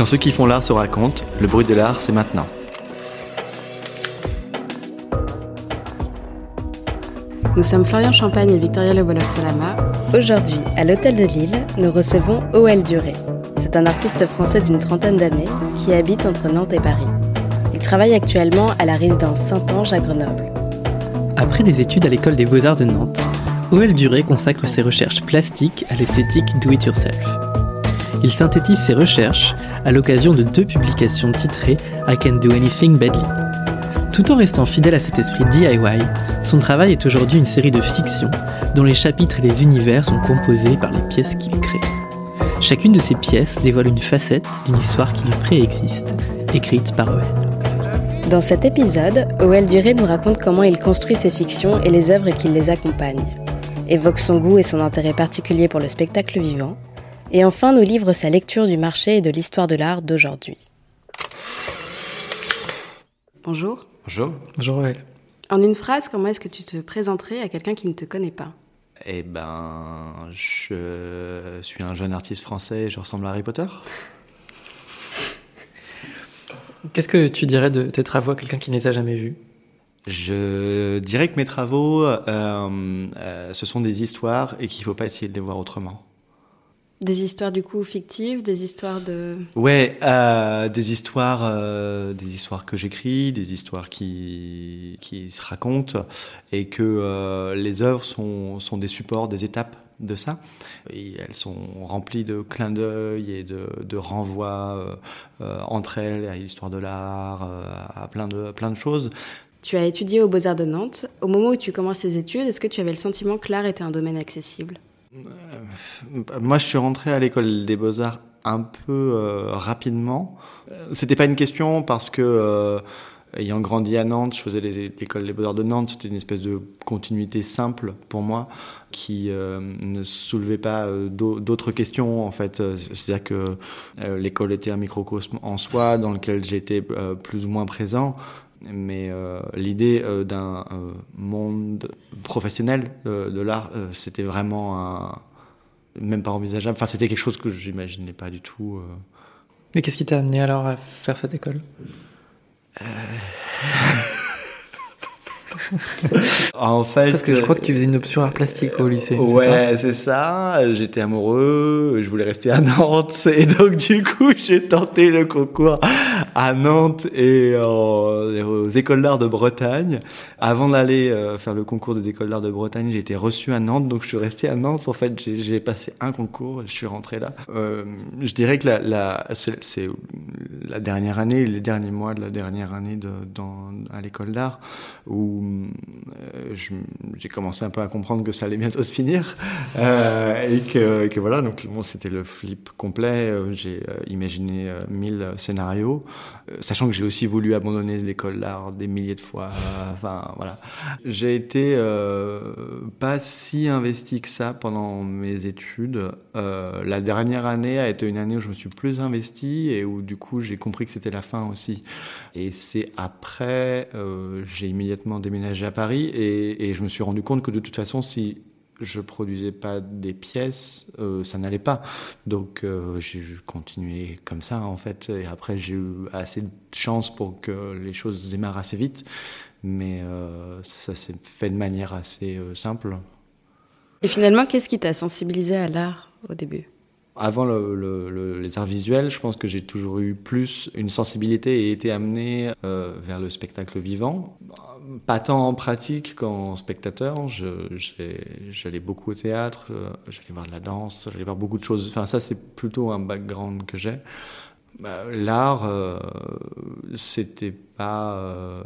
Quand ceux qui font l'art se racontent, le bruit de l'art, c'est maintenant. Nous sommes Florian Champagne et Victoria Le Salama. Aujourd'hui, à l'Hôtel de Lille, nous recevons OL Duré. C'est un artiste français d'une trentaine d'années qui habite entre Nantes et Paris. Il travaille actuellement à la résidence Saint-Ange à Grenoble. Après des études à l'école des beaux-arts de Nantes, OL Duré consacre ses recherches plastiques à l'esthétique do-it-yourself. Il synthétise ses recherches à l'occasion de deux publications titrées I Can Do Anything Badly. Tout en restant fidèle à cet esprit DIY, son travail est aujourd'hui une série de fictions dont les chapitres et les univers sont composés par les pièces qu'il crée. Chacune de ces pièces dévoile une facette d'une histoire qui lui préexiste, écrite par OL. Dans cet épisode, O.L. Duré nous raconte comment il construit ses fictions et les œuvres qui les accompagnent, évoque son goût et son intérêt particulier pour le spectacle vivant, et enfin nous livre sa lecture du marché et de l'histoire de l'art d'aujourd'hui. Bonjour. Bonjour. Bonjour O.L. En une phrase, comment est-ce que tu te présenterais à quelqu'un qui ne te connaît pas? Eh ben, je suis un jeune artiste français et je ressemble à Harry Potter. Qu'est-ce que tu dirais de tes travaux à quelqu'un qui ne les a jamais vus? Je dirais que mes travaux, euh, euh, ce sont des histoires et qu'il ne faut pas essayer de les voir autrement. Des histoires du coup fictives, des histoires de... Ouais, euh, des histoires, euh, des histoires que j'écris, des histoires qui, qui se racontent et que euh, les œuvres sont, sont des supports, des étapes de ça. Et elles sont remplies de clins d'œil et de, de renvois entre elles à l'histoire de l'art, à plein de, plein de choses. Tu as étudié aux Beaux-Arts de Nantes. Au moment où tu commences tes études, est-ce que tu avais le sentiment que l'art était un domaine accessible? Moi, je suis rentré à l'école des Beaux-Arts un peu euh, rapidement. C'était pas une question parce que euh, ayant grandi à Nantes, je faisais l'école des Beaux-Arts de Nantes, c'était une espèce de continuité simple pour moi qui euh, ne soulevait pas euh, d'autres questions en fait. C'est-à-dire que euh, l'école était un microcosme en soi dans lequel j'étais plus ou moins présent. Mais l'idée d'un monde professionnel de l'art, c'était vraiment un, même pas envisageable. Enfin, c'était quelque chose que j'imaginais pas du tout. Mais qu'est-ce qui t'a amené alors à faire cette école? Euh... en fait, parce que je crois que tu faisais une option art plastique au lycée. Ouais, c'est ça. ça. J'étais amoureux, je voulais rester à Nantes et donc du coup j'ai tenté le concours à Nantes et aux écoles d'art de Bretagne. Avant d'aller euh, faire le concours des écoles d'art de Bretagne, j'ai été reçu à Nantes, donc je suis resté à Nantes. En fait, j'ai passé un concours, je suis rentré là. Euh, je dirais que la, c'est la dernière année, les derniers mois de la dernière année à l'école d'art où euh, j'ai commencé un peu à comprendre que ça allait bientôt se finir et, que, que, voilà donc bon, c'était le flip complet j'ai imaginé mille scénarios sachant que j'ai aussi voulu abandonner l'école d'art des milliers de fois. Enfin voilà. J'ai été pas si investi que ça pendant mes études. La dernière année a été une année où je me suis plus investi et où du coup j'ai compris que c'était la fin aussi. Et c'est après j'ai immédiatement déménagé à Paris et, et, je me suis rendu compte que de toute façon, si je produisais pas des pièces, euh, ça n'allait pas. Donc euh, j'ai continué comme ça en fait. Et après j'ai eu assez de chance pour que les choses démarrent assez vite, mais euh, ça s'est fait de manière assez euh, simple. Et finalement, qu'est-ce qui t'a sensibilisé à l'art au début? Avant le, le, les arts visuels, je pense que j'ai toujours eu plus une sensibilité et été amené euh, vers le spectacle vivant. Pas tant en pratique qu'en spectateur. J'allais beaucoup au théâtre, euh, j'allais voir de la danse, j'allais voir beaucoup de choses. Enfin, ça, c'est plutôt un background que j'ai. Bah, L'art, euh, c'était pas euh,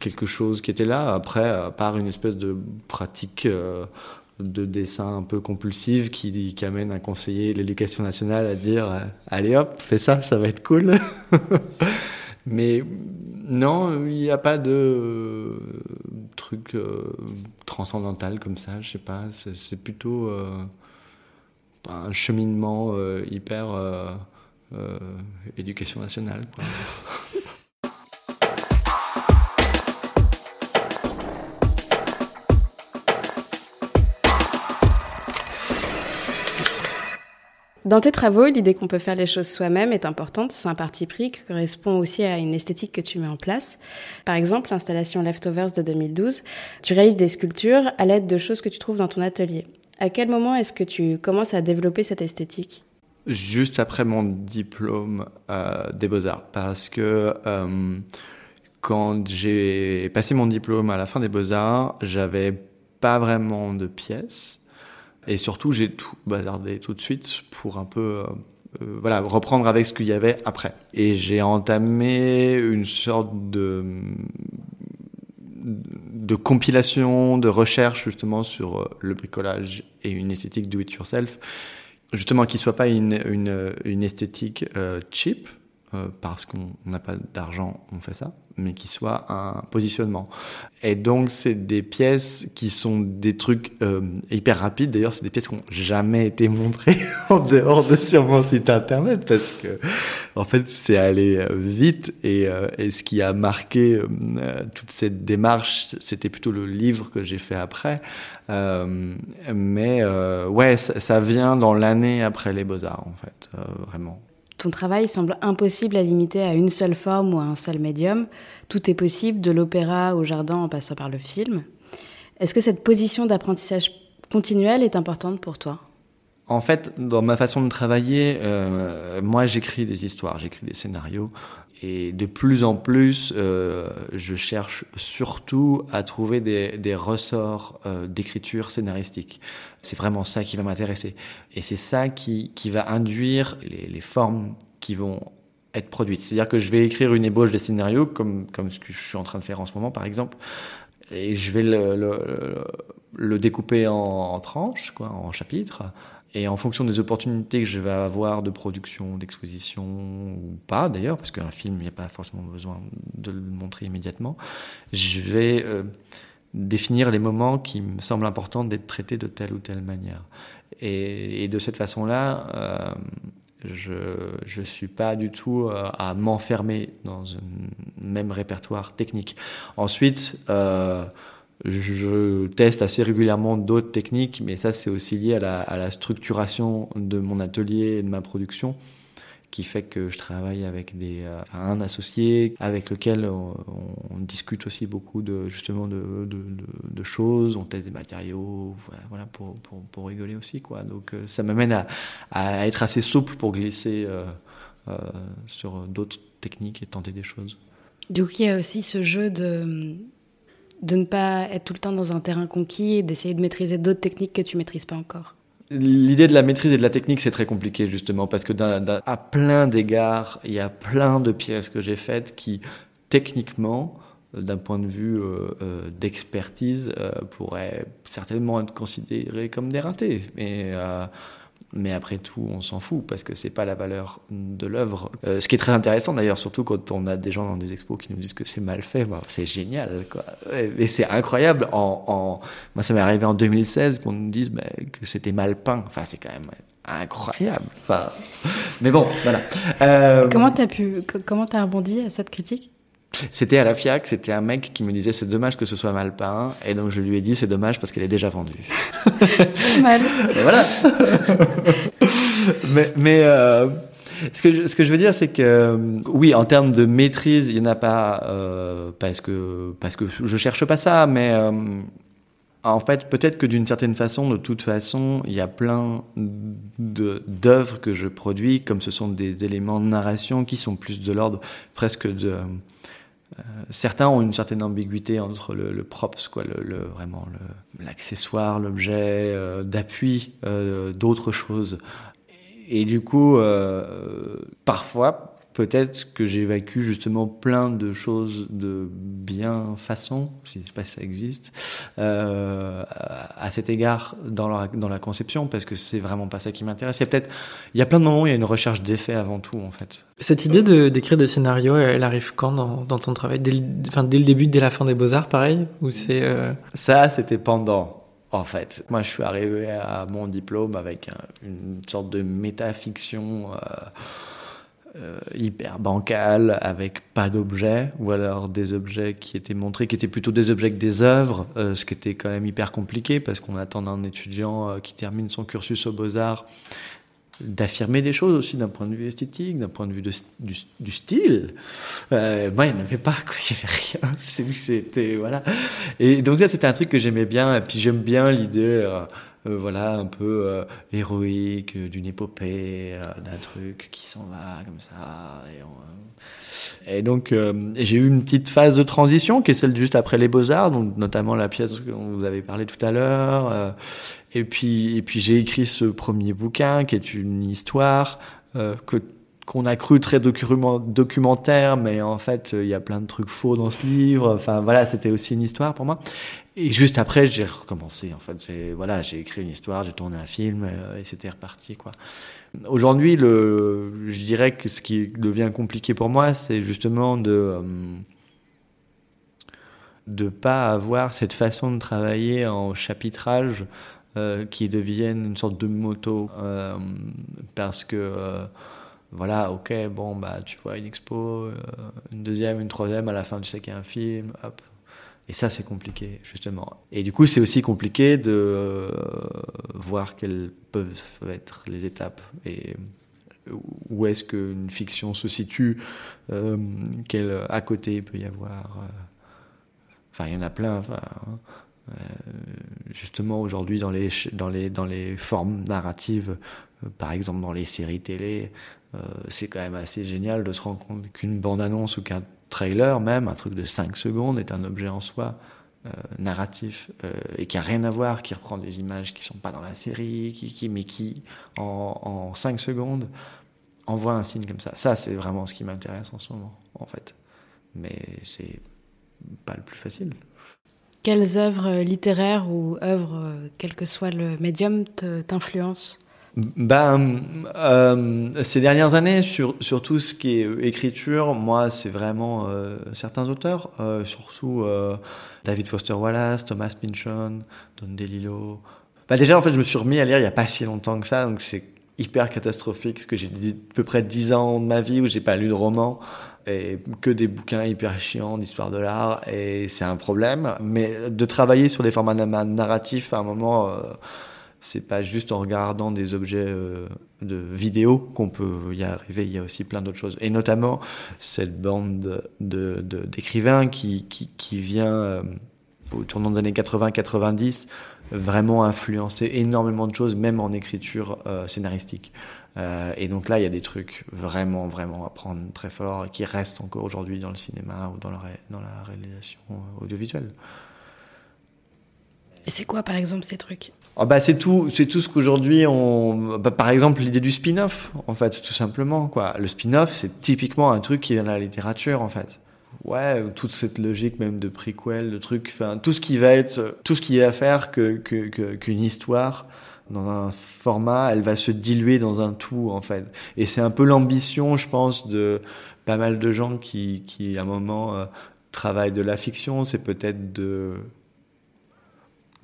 quelque chose qui était là. Après, à part une espèce de pratique de dessin un peu compulsive qui, qui amène un conseiller de l'éducation nationale à dire euh, allez hop, fais ça, ça va être cool. Mais non, il n'y a pas de truc euh, transcendantal comme ça, je sais pas. C'est plutôt euh, un cheminement euh, hyper euh, euh, éducation nationale. Dans tes travaux, l'idée qu'on peut faire les choses soi-même est importante. C'est un parti pris qui correspond aussi à une esthétique que tu mets en place. Par exemple, l'installation Leftovers de 2012, tu réalises des sculptures à l'aide de choses que tu trouves dans ton atelier. À quel moment est-ce que tu commences à développer cette esthétique? Juste après mon diplôme euh, des beaux-arts, parce que euh, quand j'ai passé mon diplôme à la fin des beaux-arts, j'avais pas vraiment de pièces. Et surtout, j'ai tout bazardé tout de suite pour un peu euh, euh, voilà, reprendre avec ce qu'il y avait après. Et j'ai entamé une sorte de compilation, de recherche justement sur euh, le bricolage et une esthétique do it yourself, justement qui soit pas une, une esthétique cheap, parce qu'on n'a pas d'argent, on fait ça, mais qui soit un positionnement. Et donc, c'est des pièces qui sont des trucs euh, hyper rapides. D'ailleurs, c'est des pièces qui n'ont jamais été montrées en dehors de sur mon site internet parce que, en fait, c'est allé euh, vite. Et, euh, et, ce qui a marqué toute cette démarche, c'était plutôt le livre que j'ai fait après. mais ouais, ça, vient dans l'année après les Beaux-Arts, en fait, vraiment. Ton travail semble impossible à limiter à une seule forme ou à un seul médium. Tout est possible, de l'opéra au jardin en passant par le film. Est-ce que cette position d'apprentissage continuel est importante pour toi? En fait, dans ma façon de travailler, euh, moi j'écris des histoires, j'écris des scénarios. Et de plus en plus, euh, je cherche surtout à trouver des, ressorts euh, d'écriture scénaristique. C'est vraiment ça qui va m'intéresser. Et c'est ça qui, qui va induire les, les formes qui vont être produites. C'est-à-dire que je vais écrire une ébauche de scénario, comme, comme ce que je suis en train de faire en ce moment, par exemple, et je vais le, le, le découper en, en tranches, quoi, en chapitres, et en fonction des opportunités que je vais avoir de production, d'exposition, ou pas d'ailleurs, parce qu'un film, il n'y a pas forcément besoin de le montrer immédiatement, je vais euh, définir les moments qui me semblent importants d'être traités de telle ou telle manière. Et, de cette façon-là, euh, je ne suis pas du tout euh, à m'enfermer dans un même répertoire technique. Ensuite, je teste assez régulièrement d'autres techniques, mais ça c'est aussi lié à la, structuration de mon atelier et de ma production, qui fait que je travaille avec des, euh, un associé avec lequel on, discute aussi beaucoup de justement de, de, choses, on teste des matériaux, voilà pour, pour, pour rigoler aussi quoi. Donc euh, ça m'amène à, à, être assez souple pour glisser euh, sur d'autres techniques et tenter des choses. Coup, il y a aussi ce jeu de de ne pas être tout le temps dans un terrain conquis et d'essayer de maîtriser d'autres techniques que tu maîtrises pas encore L'idée de la maîtrise et de la technique, c'est très compliqué justement parce que à plein d'égards, il y a plein de pièces que j'ai faites qui, techniquement, d'un point de vue euh, euh, d'expertise, euh, pourraient certainement être considérées comme des ratés. Mais euh, mais après tout, on s'en fout parce que c'est pas la valeur de l'œuvre. Euh, ce qui est très intéressant d'ailleurs, surtout quand on a des gens dans des expos qui nous disent que c'est mal fait, bah, c'est génial, quoi. Et c'est incroyable. En, moi, ça m'est arrivé en 2016 qu'on nous dise que c'était mal peint. Enfin, c'est quand même incroyable. Enfin, mais bon, voilà. Euh... Comment t'as pu, comment t'as rebondi à cette critique? C'était à la FIAC, c'était un mec qui me disait c'est dommage que ce soit mal peint, et donc je lui ai dit c'est dommage parce qu'elle est déjà vendue. mal. Voilà. mais mais euh, ce, que je, ce que je veux dire c'est que oui en termes de maîtrise il n'y en a pas euh, parce que parce que je cherche pas ça, mais euh, en fait, peut-être que d'une certaine façon, de toute façon, il y a plein d'œuvres que je produis, comme ce sont des éléments de narration qui sont plus de l'ordre presque de euh, certains ont une certaine ambiguïté entre le, le props, le, vraiment l'accessoire, l'objet euh, d'appui euh, d'autres choses. Et, du coup, parfois, peut-être que j'évacue justement plein de choses de bien façon, si je sais pas si ça existe, euh, à cet égard dans la, dans la conception, parce que c'est vraiment pas ça qui m'intéresse. Il y a peut-être, il y a plein de moments où il y a une recherche d'effet avant tout, en fait. Cette idée de d'écrire des scénarios, elle arrive quand dans, dans ton travail? Dès le, enfin, dès le début, dès la fin des Beaux-Arts, pareil? Ou c'est euh... Ça, c'était pendant. En fait, moi, je suis arrivé à mon diplôme avec un, une sorte de métafiction. Euh, euh, hyper bancal, avec pas d'objets, ou alors des objets qui étaient montrés, qui étaient plutôt des objets que des œuvres, euh, ce qui était quand même hyper compliqué, parce qu'on attend d'un étudiant euh, qui termine son cursus aux beaux-arts d'affirmer des choses aussi d'un point de vue esthétique, d'un point de vue du, style. Moi, il n'y avait pas, quoi. il n'y avait rien. C'était voilà. Et donc ça, c'était un truc que j'aimais bien. Et puis j'aime bien l'idée. Euh, euh, voilà, un peu euh, héroïque, d'une épopée, euh, d'un truc qui s'en va comme ça. Et, et donc, j'ai eu une petite phase de transition qui est celle juste après les Beaux-Arts, donc notamment la pièce dont vous avez parlé tout à l'heure. et puis, et puis j'ai écrit ce premier bouquin qui est une histoire que qu'on a cru très documentaire, mais en fait, il y a plein de trucs faux dans ce livre. Enfin, voilà, c'était aussi une histoire pour moi. Et juste après, j'ai recommencé. En fait, j'ai voilà, j'ai écrit une histoire, j'ai tourné un film, euh, et c'était reparti quoi. Aujourd'hui, le, je dirais que ce qui devient compliqué pour moi, c'est justement de euh, de pas avoir cette façon de travailler en chapitrage euh, qui devienne une sorte de moto, euh, parce que euh, voilà, ok, bon bah tu vois une expo, une deuxième, une troisième, à la fin tu sais qu'il y a un film, hop, et ça, c'est compliqué, justement. Et du coup, c'est aussi compliqué de euh, voir quelles peuvent être les étapes et où est-ce qu'une fiction se situe, euh, quel à côté il peut y avoir. Euh, enfin, il y en a plein. Enfin, euh, justement, aujourd'hui, dans les, dans, les, dans les formes narratives, euh, par exemple dans les séries télé, c'est quand même assez génial de se rendre compte qu'une bande-annonce ou qu'un trailer même, un truc de 5 secondes, est un objet en soi euh, narratif euh, et qui a rien à voir, qui reprend des images qui sont pas dans la série, qui, qui mais qui en, en 5 secondes envoie un signe comme ça. Ça, c'est vraiment ce qui m'intéresse en ce moment, en fait. Mais c'est pas le plus facile. Quelles œuvres littéraires ou œuvres, quel que soit le médium, t'influencent? Ben, euh, ces dernières années, sur, tout ce qui est écriture, moi, c'est vraiment euh, certains auteurs, euh, surtout David Foster Wallace, Thomas Pynchon, Don DeLillo. Ben, déjà, en fait, je me suis remis à lire il n'y a pas si longtemps que ça, donc c'est hyper catastrophique, parce que j'ai à peu près 10 ans de ma vie où j'ai pas lu de roman et que des bouquins hyper chiants d'histoire de l'art et c'est un problème mais de travailler sur des formats narratifs à un moment c'est pas juste en regardant des objets euh, de vidéo qu'on peut y arriver. Il y a aussi plein d'autres choses. Et notamment cette bande de, d'écrivains qui, qui, vient euh, au tournant des années 80-90 vraiment influencer énormément de choses, même en écriture euh, scénaristique. Et donc là, il y a des trucs vraiment, vraiment à prendre très fort qui restent encore aujourd'hui dans le cinéma ou dans la, dans la réalisation audiovisuelle. C'est quoi, par exemple, ces trucs? Oh bah c'est tout, c'est tout ce qu'aujourd'hui on, bah par exemple l'idée du spin-off, en fait, tout simplement quoi. Le spin-off, c'est typiquement un truc qui vient de la littérature, en fait. Ouais, toute cette logique même de prequel, de trucs, enfin tout ce qui va être, tout ce qui va faire que qu'une que, histoire dans un format, elle va se diluer dans un tout en fait. Et c'est un peu l'ambition, je pense, de pas mal de gens qui, qui à un moment euh, travaillent de la fiction, c'est peut-être de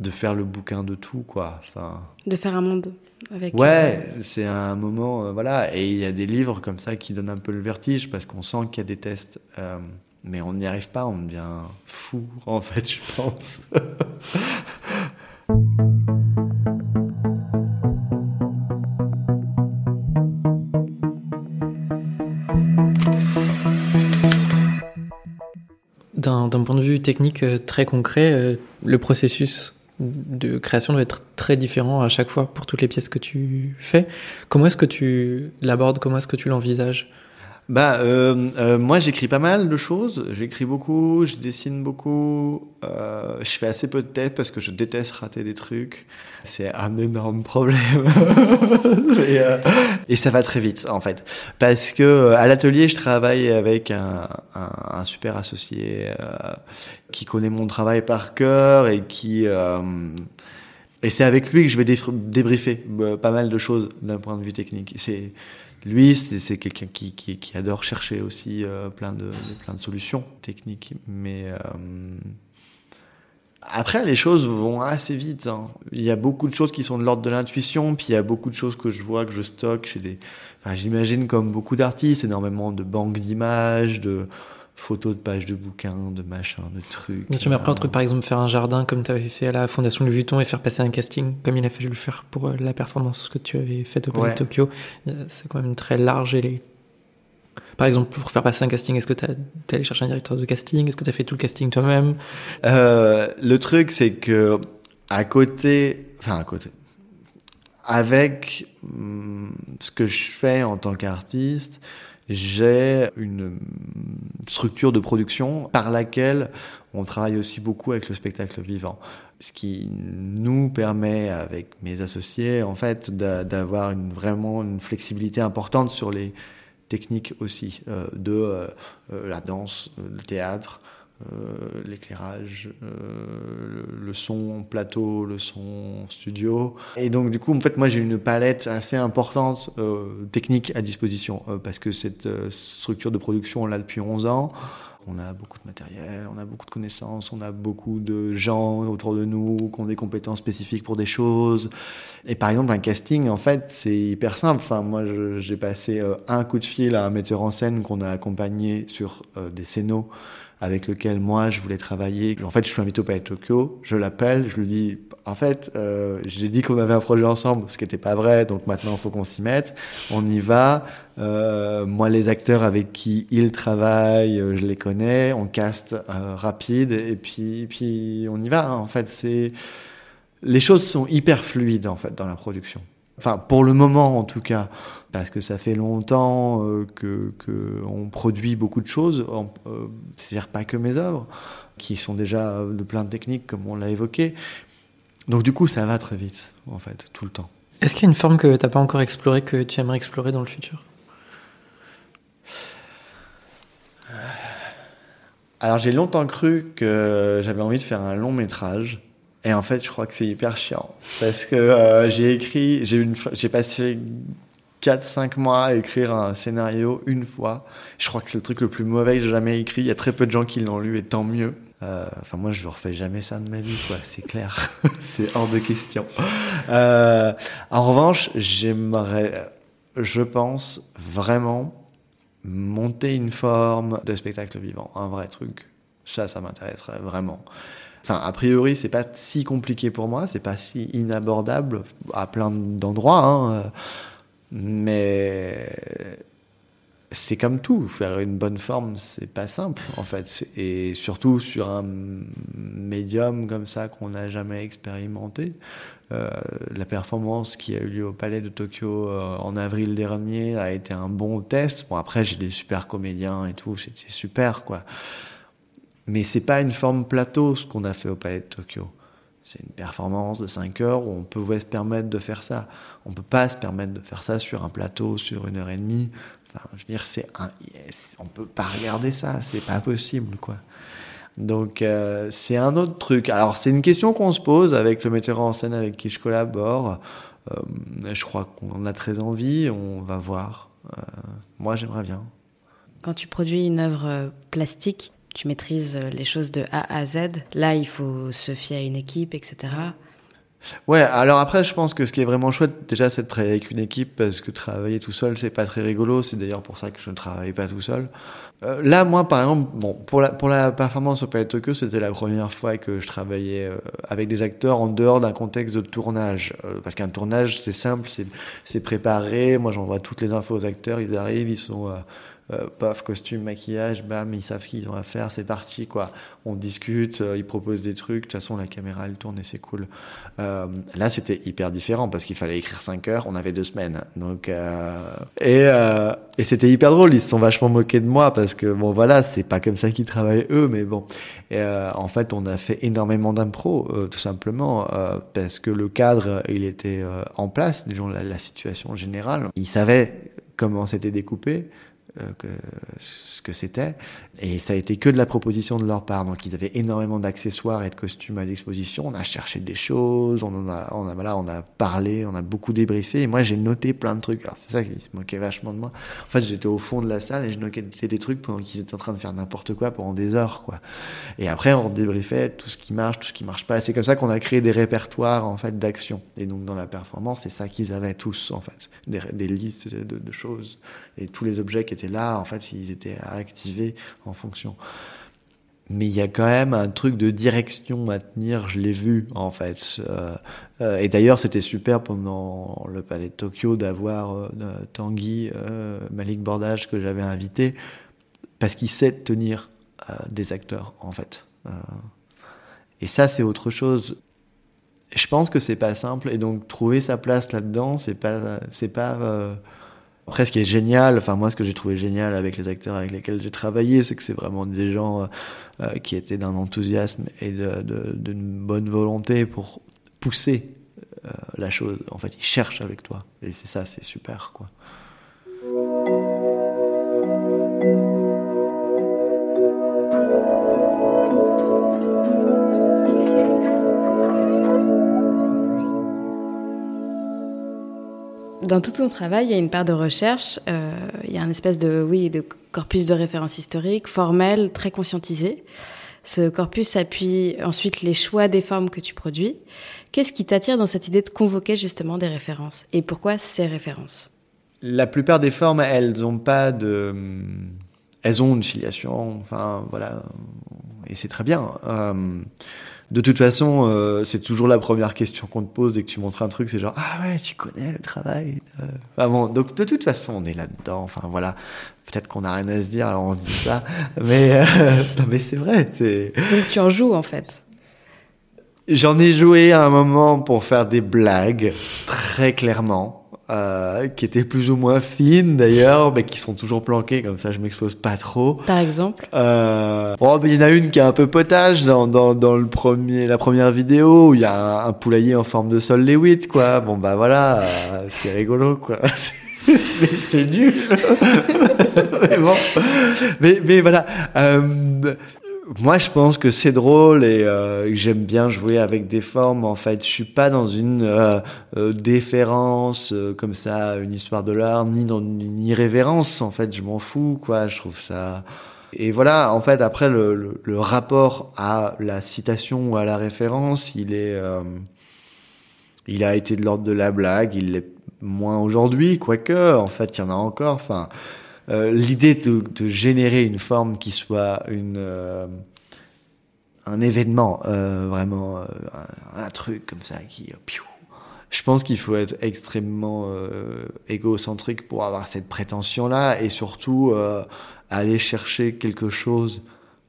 de faire le bouquin de tout, quoi. Enfin, de faire un monde avec. Ouais, euh... c'est un moment, euh, voilà. Et il y a des livres comme ça qui donnent un peu le vertige parce qu'on sent qu'il y a des tests, euh, mais on n'y arrive pas, on devient fou, en fait, je pense. D'un point de vue technique très concret, le processus de création doit être très différent à chaque fois pour toutes les pièces que tu fais. Comment est-ce que tu l'abordes? Comment est-ce que tu l'envisages? Bah, euh, euh, moi j'écris pas mal de choses. J'écris beaucoup, je dessine beaucoup. Euh, je fais assez peu de tête parce que je déteste rater des trucs. C'est un énorme problème. et, euh, et, ça va très vite en fait, parce que euh, à l'atelier je travaille avec un, un, un super associé euh, qui connaît mon travail par cœur et qui et c'est avec lui que je vais débriefer pas mal de choses d'un point de vue technique. C'est lui, c'est quelqu'un qui, adore chercher aussi euh, plein, de, solutions techniques. Mais euh, après, les choses vont assez vite. Hein. Il y a beaucoup de choses qui sont de l'ordre de l'intuition, puis il y a beaucoup de choses que je vois, que je stocke J'imagine comme beaucoup d'artistes, énormément de banques d'images, de. Photos de pages de bouquins, de machins, de trucs. Mais tu m'as pris un truc, par exemple, faire un jardin comme tu avais fait à la Fondation Louis Vuitton et faire passer un casting, comme il a fallu le faire pour euh, la performance que tu avais faite au Palais de Tokyo. Euh, c'est quand même très large et les... Par exemple, pour faire passer un casting, est-ce que tu es allé chercher un directeur de casting? Est-ce que tu as fait tout le casting toi-même? Euh, Le truc, c'est que à côté, enfin à côté, avec hum, ce que je fais en tant qu'artiste, j'ai une structure de production par laquelle on travaille aussi beaucoup avec le spectacle vivant. Ce qui nous permet, avec mes associés, en fait, d'avoir vraiment une flexibilité importante sur les techniques aussi, euh, de euh, euh, la danse, le théâtre, euh, l'éclairage, euh, le son plateau, le son studio. Et donc du coup, en fait, moi j'ai une palette assez importante euh, technique à disposition parce que cette structure de production, on l'a depuis 11 ans. On a beaucoup de matériel, on a beaucoup de connaissances, on a beaucoup de gens autour de nous qui ont des compétences spécifiques pour des choses. Et par exemple, un casting, en fait, c'est hyper simple. Enfin, moi, j'ai passé un coup de fil à un metteur en scène qu'on a accompagné sur des scénos avec lequel moi je voulais travailler. En fait, je suis invité au Palais de Tokyo, je l'appelle, je lui dis, en fait, euh, j'ai dit qu'on avait un projet ensemble, ce qui n'était pas vrai, donc maintenant il faut qu'on s'y mette. On y va. Euh, moi, les acteurs avec qui il travaille, euh, je les connais, on caste euh, rapide et puis, puis on y va. Hein. En fait, c'est les choses sont hyper fluides en fait dans la production. Enfin, pour le moment en tout cas parce que ça fait longtemps euh, que qu'on produit beaucoup de choses. Euh, c'est-à-dire pas que mes œuvres, qui sont déjà de plein de techniques, comme on l'a évoqué. Donc du coup, ça va très vite, en fait, tout le temps. Est-ce qu'il y a une forme que tu n'as pas encore explorée, que tu aimerais explorer dans le futur? Alors j'ai longtemps cru que j'avais envie de faire un long métrage. Et en fait, je crois que c'est hyper chiant. Parce que euh, j'ai écrit, j'ai passé 4-5 mois à écrire un scénario une fois. Je crois que c'est le truc le plus mauvais que j'ai jamais écrit. Il y a très peu de gens qui l'ont lu et tant mieux. Euh, enfin, moi, je ne refais jamais ça de ma vie, quoi. C'est clair. c'est hors de question. Euh, en revanche, j'aimerais, je pense, vraiment monter une forme de spectacle vivant. Un vrai truc. Ça, ça m'intéresserait vraiment. Enfin, a priori, c'est pas si compliqué pour moi, c'est pas si inabordable à plein d'endroits. Hein. Mais c'est comme tout, faire une bonne forme, c'est pas simple en fait. Et surtout sur un médium comme ça qu'on n'a jamais expérimenté. Euh, la performance qui a eu lieu au Palais de Tokyo euh, en avril dernier a été un bon test. Bon après j'ai des super comédiens et tout, c'était super quoi. Mais c'est pas une forme plateau ce qu'on a fait au Palais de Tokyo. C'est une performance de 5 heures où on peut se permettre de faire ça. On peut pas se permettre de faire ça sur un plateau sur une heure et demie. Enfin, je veux dire, c'est on peut pas regarder ça, c'est pas possible, quoi. Donc euh, c'est un autre truc. Alors c'est une question qu'on se pose avec le metteur en scène avec qui je collabore. Euh, je crois qu'on a très envie, on va voir. Euh, moi j'aimerais bien. Quand tu produis une œuvre plastique, tu maîtrises euh, les choses de A à Z. Là, il faut se fier à une équipe, etc. Ouais, alors après, je pense que ce qui est vraiment chouette, déjà, c'est de travailler avec une équipe parce que travailler tout seul, c'est pas très rigolo. C'est d'ailleurs pour ça que je ne travaille pas tout seul. Euh, là, moi, par exemple, bon, pour la, pour la performance au Palais Tokyo, c'était la première fois que je travaillais euh, avec des acteurs en dehors d'un contexte de tournage. parce qu'un tournage, c'est simple, c'est préparé. Moi, j'envoie toutes les infos aux acteurs, ils arrivent, ils sont euh, paf, costume, maquillage, bam, ils savent ce qu'ils ont à faire, c'est parti, quoi. On discute, euh, ils proposent des trucs, de toute façon, la caméra, elle tourne et c'est cool. Euh, là, c'était hyper différent parce qu'il fallait écrire 5 heures, on avait deux semaines. Donc, et, et c'était hyper drôle, ils se sont vachement moqués de moi parce que, bon, voilà, c'est pas comme ça qu'ils travaillent eux, mais bon. Et, en fait, on a fait énormément d'impro, tout simplement, parce que le cadre, il était en place, disons, la, la situation générale. Ils savaient comment c'était découpé. Euh, ce que c'était. Et ça a été que de la proposition de leur part. Donc ils avaient énormément d'accessoires et de costumes à disposition. On a cherché des choses, on a, on a, voilà, on a parlé, on a beaucoup débriefé. Et moi j'ai noté plein de trucs. Alors c'est ça qui se moquait vachement de moi. En fait j'étais au fond de la salle et je notais des trucs pendant qu'ils étaient en train de faire n'importe quoi pendant des heures, quoi. Et après on débriefait tout ce qui marche, tout ce qui marche pas. C'est comme ça qu'on a créé des répertoires en fait d'action. Et donc dans la performance, c'est ça qu'ils avaient tous en fait, des, des listes de, de choses et tous les objets qui étaient étaient là, en fait, ils étaient activés en fonction. Mais il y a quand même un truc de direction à tenir, je l'ai vu en fait. Euh, euh, et d'ailleurs, c'était super pendant le Palais de Tokyo d'avoir euh, Tanguy Malik Bordage que j'avais invité, parce qu'il sait tenir des acteurs en fait. et ça, c'est autre chose. Je pense que c'est pas simple, et donc trouver sa place là-dedans, c'est pas, c'est pas après, ce qui est génial, enfin moi, ce que j'ai trouvé génial avec les acteurs avec lesquels j'ai travaillé, c'est que c'est vraiment des gens euh, euh, qui étaient d'un enthousiasme et d'une bonne volonté pour pousser euh, la chose. En fait, ils cherchent avec toi, et c'est ça, c'est super, quoi. Dans tout ton travail, il y a une part de recherche, euh, il y a un espèce de, oui, de corpus de référence historique, formel, très conscientisé. Ce corpus appuie ensuite les choix des formes que tu produis. Qu'est-ce qui t'attire dans cette idée de convoquer justement des références Et pourquoi ces références? La plupart des formes, elles ont pas de... Elles ont une filiation, enfin voilà, et c'est très bien. Euh, de toute façon, euh, c'est toujours la première question qu'on te pose dès que tu montres un truc, c'est genre ah ouais, tu connais le travail. Enfin bon, donc de toute façon, on est là-dedans. Enfin voilà, peut-être qu'on a rien à se dire, alors on se dit ça, mais euh, non, mais c'est vrai. C'est... Donc tu en joues en fait. J'en ai joué à un moment pour faire des blagues, très clairement. Euh, qui étaient plus ou moins fines d'ailleurs, mais qui sont toujours planquées, comme ça je m'expose pas trop. Par exemple euh... oh, Il y en a une qui est un peu potage dans, dans, dans le premier, la première vidéo où il y a un, poulailler en forme de sol Lewitt, quoi. Bon bah voilà, euh, c'est rigolo, quoi. mais c'est nul. mais bon, mais, mais voilà. Euh, moi, je pense que c'est drôle et euh, j'aime bien jouer avec des formes. En fait, je suis pas dans une euh, euh déférence euh, comme ça, une histoire de l'art, ni dans une irrévérence. En fait, je m'en fous, quoi. Je trouve ça. Et voilà. En fait, après, le, le, le rapport à la citation ou à la référence, il est, euh, il a été de l'ordre de la blague. Il l'est moins aujourd'hui, quoique. En fait, il y en a encore. Enfin. Euh, l'idée de, de, générer une forme qui soit une euh, un événement euh, vraiment un, truc comme ça qui je pense qu'il faut être extrêmement égocentrique pour avoir cette prétention là et surtout aller chercher quelque chose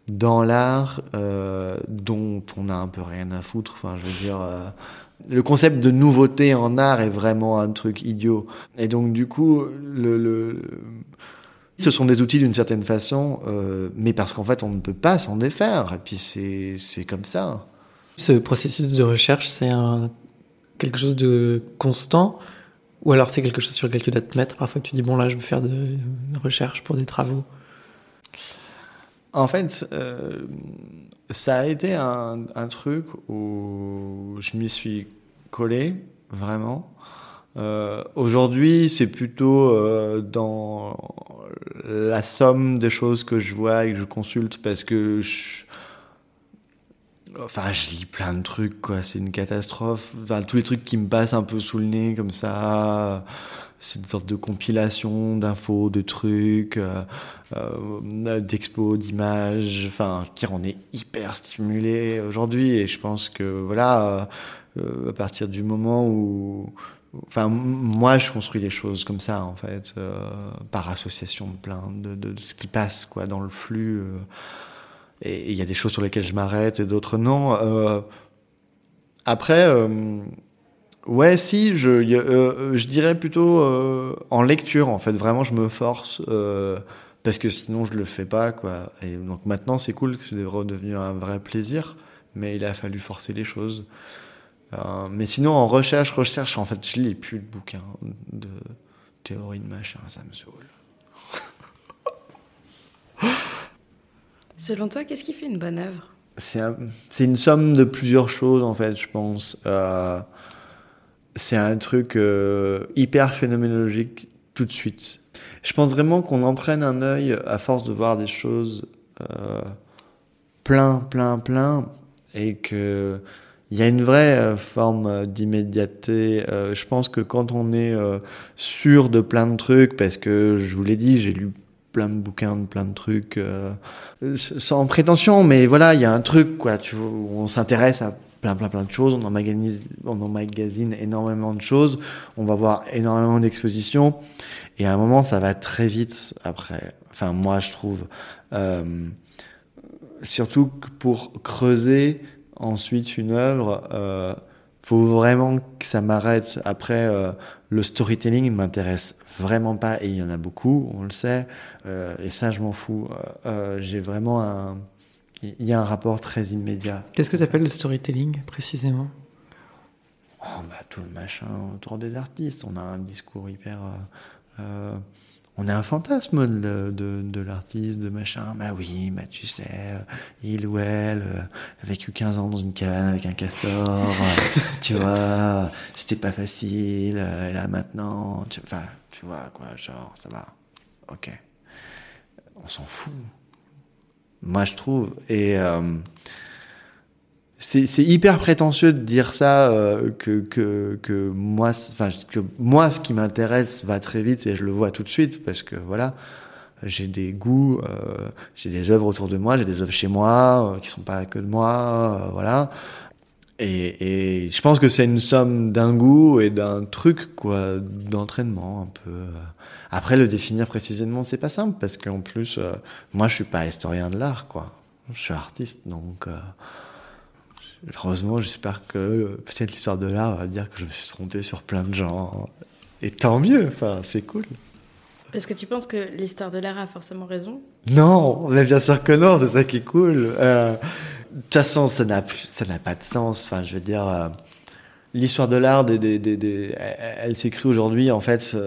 dans l'art dont on a un peu rien à foutre je veux dire le concept de nouveauté en art est vraiment un truc idiot. Et donc, du coup, le, ce sont des outils d'une certaine façon, euh, mais parce qu'en fait, on ne peut pas s'en défaire. Et puis, c'est comme ça. Ce processus de recherche, c'est quelque chose de constant? Ou alors c'est quelque chose sur lequel tu dois te mettre? Parfois, tu dis, bon, là, je veux faire de recherche pour des travaux En fait, euh, ça a été un, un, truc où je m'y suis collé, vraiment. Euh, Aujourd'hui, c'est plutôt euh, dans la somme des choses que je vois et que je consulte parce que je... Enfin, je lis plein de trucs, quoi. C'est une catastrophe. Tous les trucs qui me passent un peu sous le nez, comme ça. C'est une sorte de compilation d'infos, de trucs, euh, d'expos, d'images, enfin, qui en est hyper stimulé aujourd'hui. Et je pense que, voilà, à partir du moment où Enfin, moi, je construis les choses comme ça, en fait, euh, par association de plein de, ce qui passe, quoi, dans le flux. Euh, et il y a des choses sur lesquelles je m'arrête et d'autres non. Euh, après, ouais, si, je, je dirais plutôt en lecture, en fait. Vraiment, je me force parce que sinon, je le fais pas, quoi. Et donc maintenant, c'est cool que c'est devenu un vrai plaisir, mais il a fallu forcer les choses. Euh, mais sinon, en recherche, recherche, en fait, je lis plus de bouquins de théorie de machin, ça me saoule. Selon toi, qu'est-ce qui fait une bonne œuvre? C'est un, une somme de plusieurs choses, en fait, je pense. Euh, c'est un truc euh, hyper phénoménologique tout de suite. Je pense vraiment qu'on entraîne un œil à force de voir des choses plein, plein, plein, et que il y a une vraie euh, forme euh, d'immédiateté. Euh, je pense que quand on est sûr de plein de trucs, parce que je vous l'ai dit, j'ai lu plein de bouquins, plein de trucs, sans prétention, mais voilà, il y a un truc, quoi. Tu vois, on s'intéresse à plein, plein, plein de choses. On emmagasine, on énormément de choses. On va voir énormément d'expositions. Et à un moment, ça va très vite après. Enfin, moi, je trouve. Surtout pour creuser ensuite une œuvre, euh, faut vraiment que ça m'arrête. Après, euh, le storytelling ne m'intéresse vraiment pas et il y en a beaucoup, on le sait. Euh, et ça, je m'en fous. Euh, J'ai vraiment un. Il y a un rapport très immédiat. Qu'est-ce que tu appelles le storytelling précisément? Oh, bah, Tout le machin autour des artistes. On a un discours hyper. On a un fantasme de, de, de l'artiste, de machin. Bah oui, bah tu sais, euh, il ou elle euh, a vécu 15 ans dans une cabane avec un castor, euh, tu vois, c'était pas facile, et là maintenant, tu, enfin, tu vois, quoi, genre, ça va, ok. On s'en fout. Moi, je trouve. Et c'est hyper prétentieux de dire ça euh, que, que, que moi enfin que moi ce qui m'intéresse va très vite et je le vois tout de suite parce que voilà j'ai des goûts euh, j'ai des œuvres autour de moi j'ai des œuvres chez moi euh, qui sont pas que de moi euh, voilà. Et, et je pense que c'est une somme d'un goût et d'un truc quoi d'entraînement un peu après le définir précisément c'est pas simple parce qu'en plus moi je suis pas historien de l'art quoi. Je suis artiste donc Heureusement, j'espère que euh, peut-être l'histoire de l'art va dire que je me suis trompé sur plein de gens. Et tant mieux, enfin, c'est cool. Parce que tu penses que l'histoire de l'art a forcément raison? Non, mais bien sûr que non, c'est ça qui est cool. Euh, de toute façon, ça n'a pas de sens. Enfin, je veux dire, euh, l'histoire de l'art, elle, s'écrit aujourd'hui, en fait,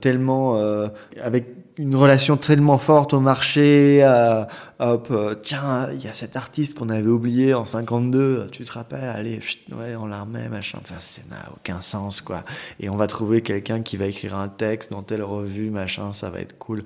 tellement avec une relation tellement forte au marché. Euh, hop, euh, tiens, il y a cet artiste qu'on avait oublié en 52. Tu te rappelles Allez, ouais, on la remet, machin. Enfin, ça n'a aucun sens, quoi. Et on va trouver quelqu'un qui va écrire un texte dans telle revue, machin. Ça va être cool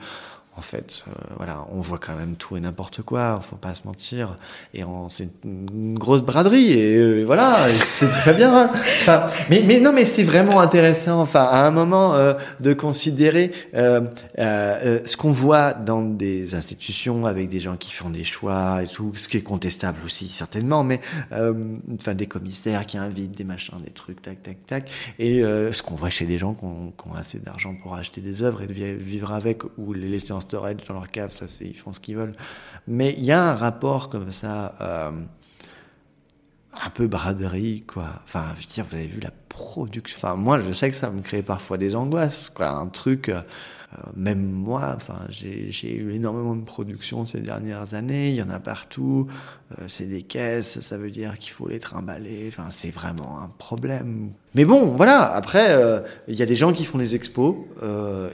en fait, euh, voilà, on voit quand même tout et n'importe quoi, faut pas se mentir. Et c'est une grosse braderie, et, euh, voilà, c'est très bien. Hein. Mais, mais non, mais c'est vraiment intéressant, enfin, à un moment, euh, de considérer ce qu'on voit dans des institutions avec des gens qui font des choix et tout, ce qui est contestable aussi, certainement, mais enfin, des commissaires qui invitent des machins, des trucs, tac, tac, tac, et ce qu'on voit chez des gens qui ont, qui ont assez d'argent pour acheter des œuvres et vivre avec, ou les laisser en storage dans leur cave, ça c'est, ils font ce qu'ils veulent. Mais il y a un rapport comme ça, euh, un peu braderie, quoi. Enfin, je veux dire, vous avez vu la production. Enfin, moi, je sais que ça me crée parfois des angoisses, quoi. Un truc. Euh, même moi, enfin, j'ai eu énormément de production ces dernières années. Il y en a partout. Euh, c'est des caisses, ça veut dire qu'il faut les trimballer. Enfin, c'est vraiment un problème. Mais bon, voilà. Après, euh, il y a des gens qui font des expos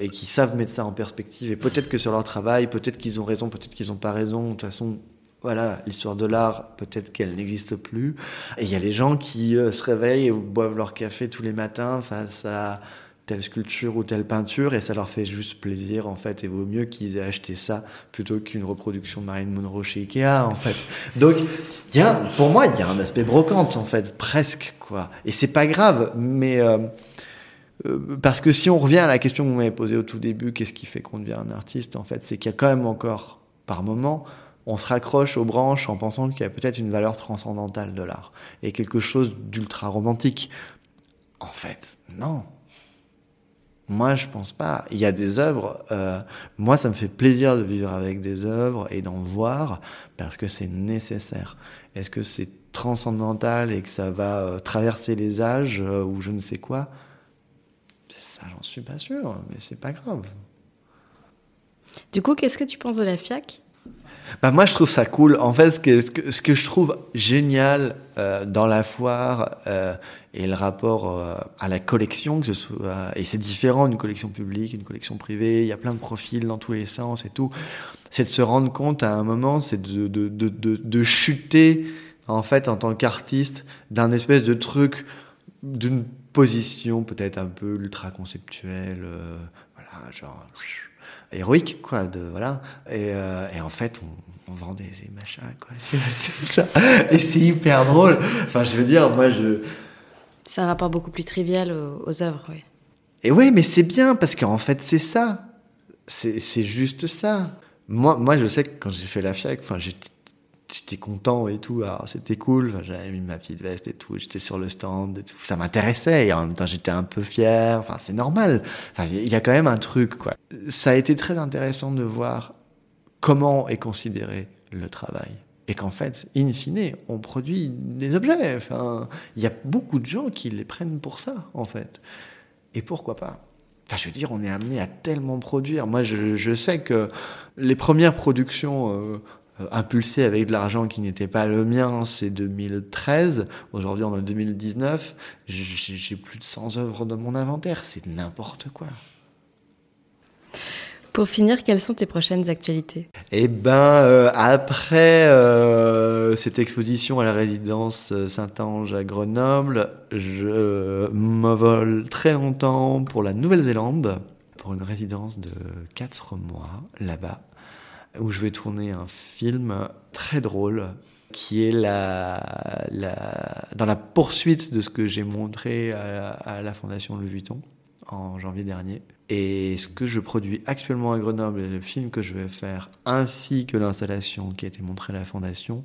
et qui savent mettre ça en perspective. Et peut-être que sur leur travail, peut-être qu'ils ont raison, peut-être qu'ils n'ont pas raison. De toute façon, voilà, l'histoire de l'art, peut-être qu'elle n'existe plus. Et il y a les gens qui se réveillent et boivent leur café tous les matins face à telle sculpture ou telle peinture et ça leur fait juste plaisir en fait et vaut mieux qu'ils aient acheté ça plutôt qu'une reproduction de Marilyn Monroe chez Ikea en fait. Donc y a pour moi il y a un aspect brocante en fait presque quoi. Et c'est pas grave mais euh, euh, parce que si on revient à la question que vous m'avez posée au tout début qu'est-ce qui fait qu'on devient un artiste en fait c'est qu'il y a quand même encore par moment on se raccroche aux branches en pensant qu'il y a peut-être une valeur transcendantale de l'art et quelque chose d'ultra romantique en fait non moi, je pense pas. Il y a des œuvres. Euh, moi, ça me fait plaisir de vivre avec des œuvres et d'en voir parce que c'est nécessaire. Est-ce que c'est transcendantal et que ça va euh, traverser les âges euh, ou je ne sais quoi? Ça, j'en suis pas sûr, mais c'est pas grave. Du coup, qu'est-ce que tu penses de la FIAC bah moi je trouve ça cool. En fait, ce que, ce que, je trouve génial euh, dans la foire euh, et le rapport euh, à la collection, que ce soit, et c'est différent d'une collection publique, une collection privée, il y a plein de profils dans tous les sens et tout, c'est de se rendre compte à un moment, c'est de, de, de, de, de chuter en fait en tant qu'artiste d'un espèce de truc, d'une position peut-être un peu ultra conceptuelle, euh, voilà, genre héroïque, quoi, de, voilà. Et, euh, et en fait, on, on vend des, des machins, quoi. et c'est hyper drôle. Enfin, je veux dire, moi, je. C'est un rapport beaucoup plus trivial aux, aux œuvres, oui. Et oui, mais c'est bien, parce qu'en fait, c'est ça. C'est juste ça. Moi, moi, je sais que quand j'ai fait la FIAC, enfin, j'étais j'étais content et tout. Alors, c'était cool. J'avais mis ma petite veste et tout. J'étais sur le stand et tout. Ça m'intéressait. Et en même temps, j'étais un peu fier. Enfin, c'est normal. Enfin, il y a quand même un truc, quoi. Ça a été très intéressant de voir comment est considéré le travail. Et qu'en fait, in fine, on produit des objets. Enfin, il y a beaucoup de gens qui les prennent pour ça, en fait. Et pourquoi pas? Enfin, je veux dire, on est amené à tellement produire. Moi, je, je sais que les premières productions euh, euh, impulsées avec de l'argent qui n'était pas le mien, c'est 2013. Aujourd'hui, on est en 2019. J'ai plus de 100 œuvres dans mon inventaire. C'est n'importe quoi. Pour finir, quelles sont tes prochaines actualités? Eh ben, euh, après euh, cette exposition à la résidence Saint-Ange à Grenoble, je m'envole très longtemps pour la Nouvelle-Zélande, pour une résidence de 4 mois là-bas, où je vais tourner un film très drôle qui est la, dans la poursuite de ce que j'ai montré à, la Fondation Louis Vuitton en janvier dernier. Et ce que je produis actuellement à Grenoble le film que je vais faire, ainsi que l'installation qui a été montrée à la Fondation,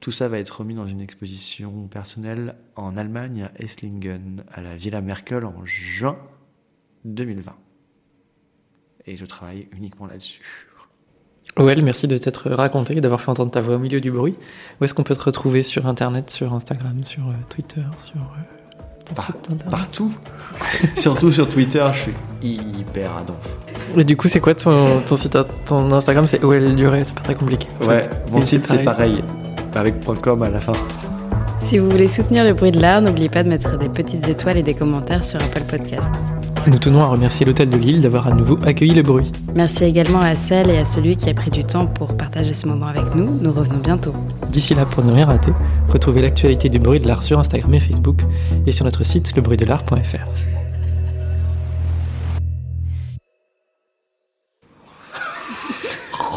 tout ça va être remis dans une exposition personnelle en Allemagne, à Esslingen, à la Villa Merkel, en juin 2020. Et je travaille uniquement là-dessus. Well, merci de t'être raconté, d'avoir fait entendre ta voix au milieu du bruit. Où est-ce qu'on peut te retrouver sur Internet, sur Instagram, sur euh, Twitter, sur... Euh par, partout. Surtout sur Twitter, je suis hyper adon. Et du coup, c'est quoi ton, ton site, ton Instagram? C'est OL Durée, c'est pas très compliqué. Ouais, mon site c'est pareil, avec .com à la fin. Si vous voulez soutenir le bruit de l'art, n'oubliez pas de mettre des petites étoiles et des commentaires sur Apple Podcast. Nous tenons à remercier l'Hôtel de Lille d'avoir à nouveau accueilli le bruit. Merci également à celle et à celui qui a pris du temps pour partager ce moment avec nous. Nous revenons bientôt. D'ici là, pour ne rien rater, retrouvez l'actualité du bruit de l'art sur Instagram et Facebook et sur notre site lebruitdelart.fr.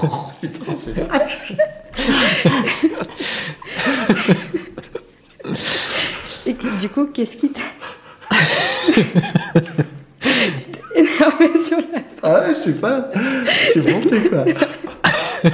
oh putain, c'est Et du coup, qu'est-ce qui t'a... énervé sur la Ah ouais, je sais pas. C'est monté quoi.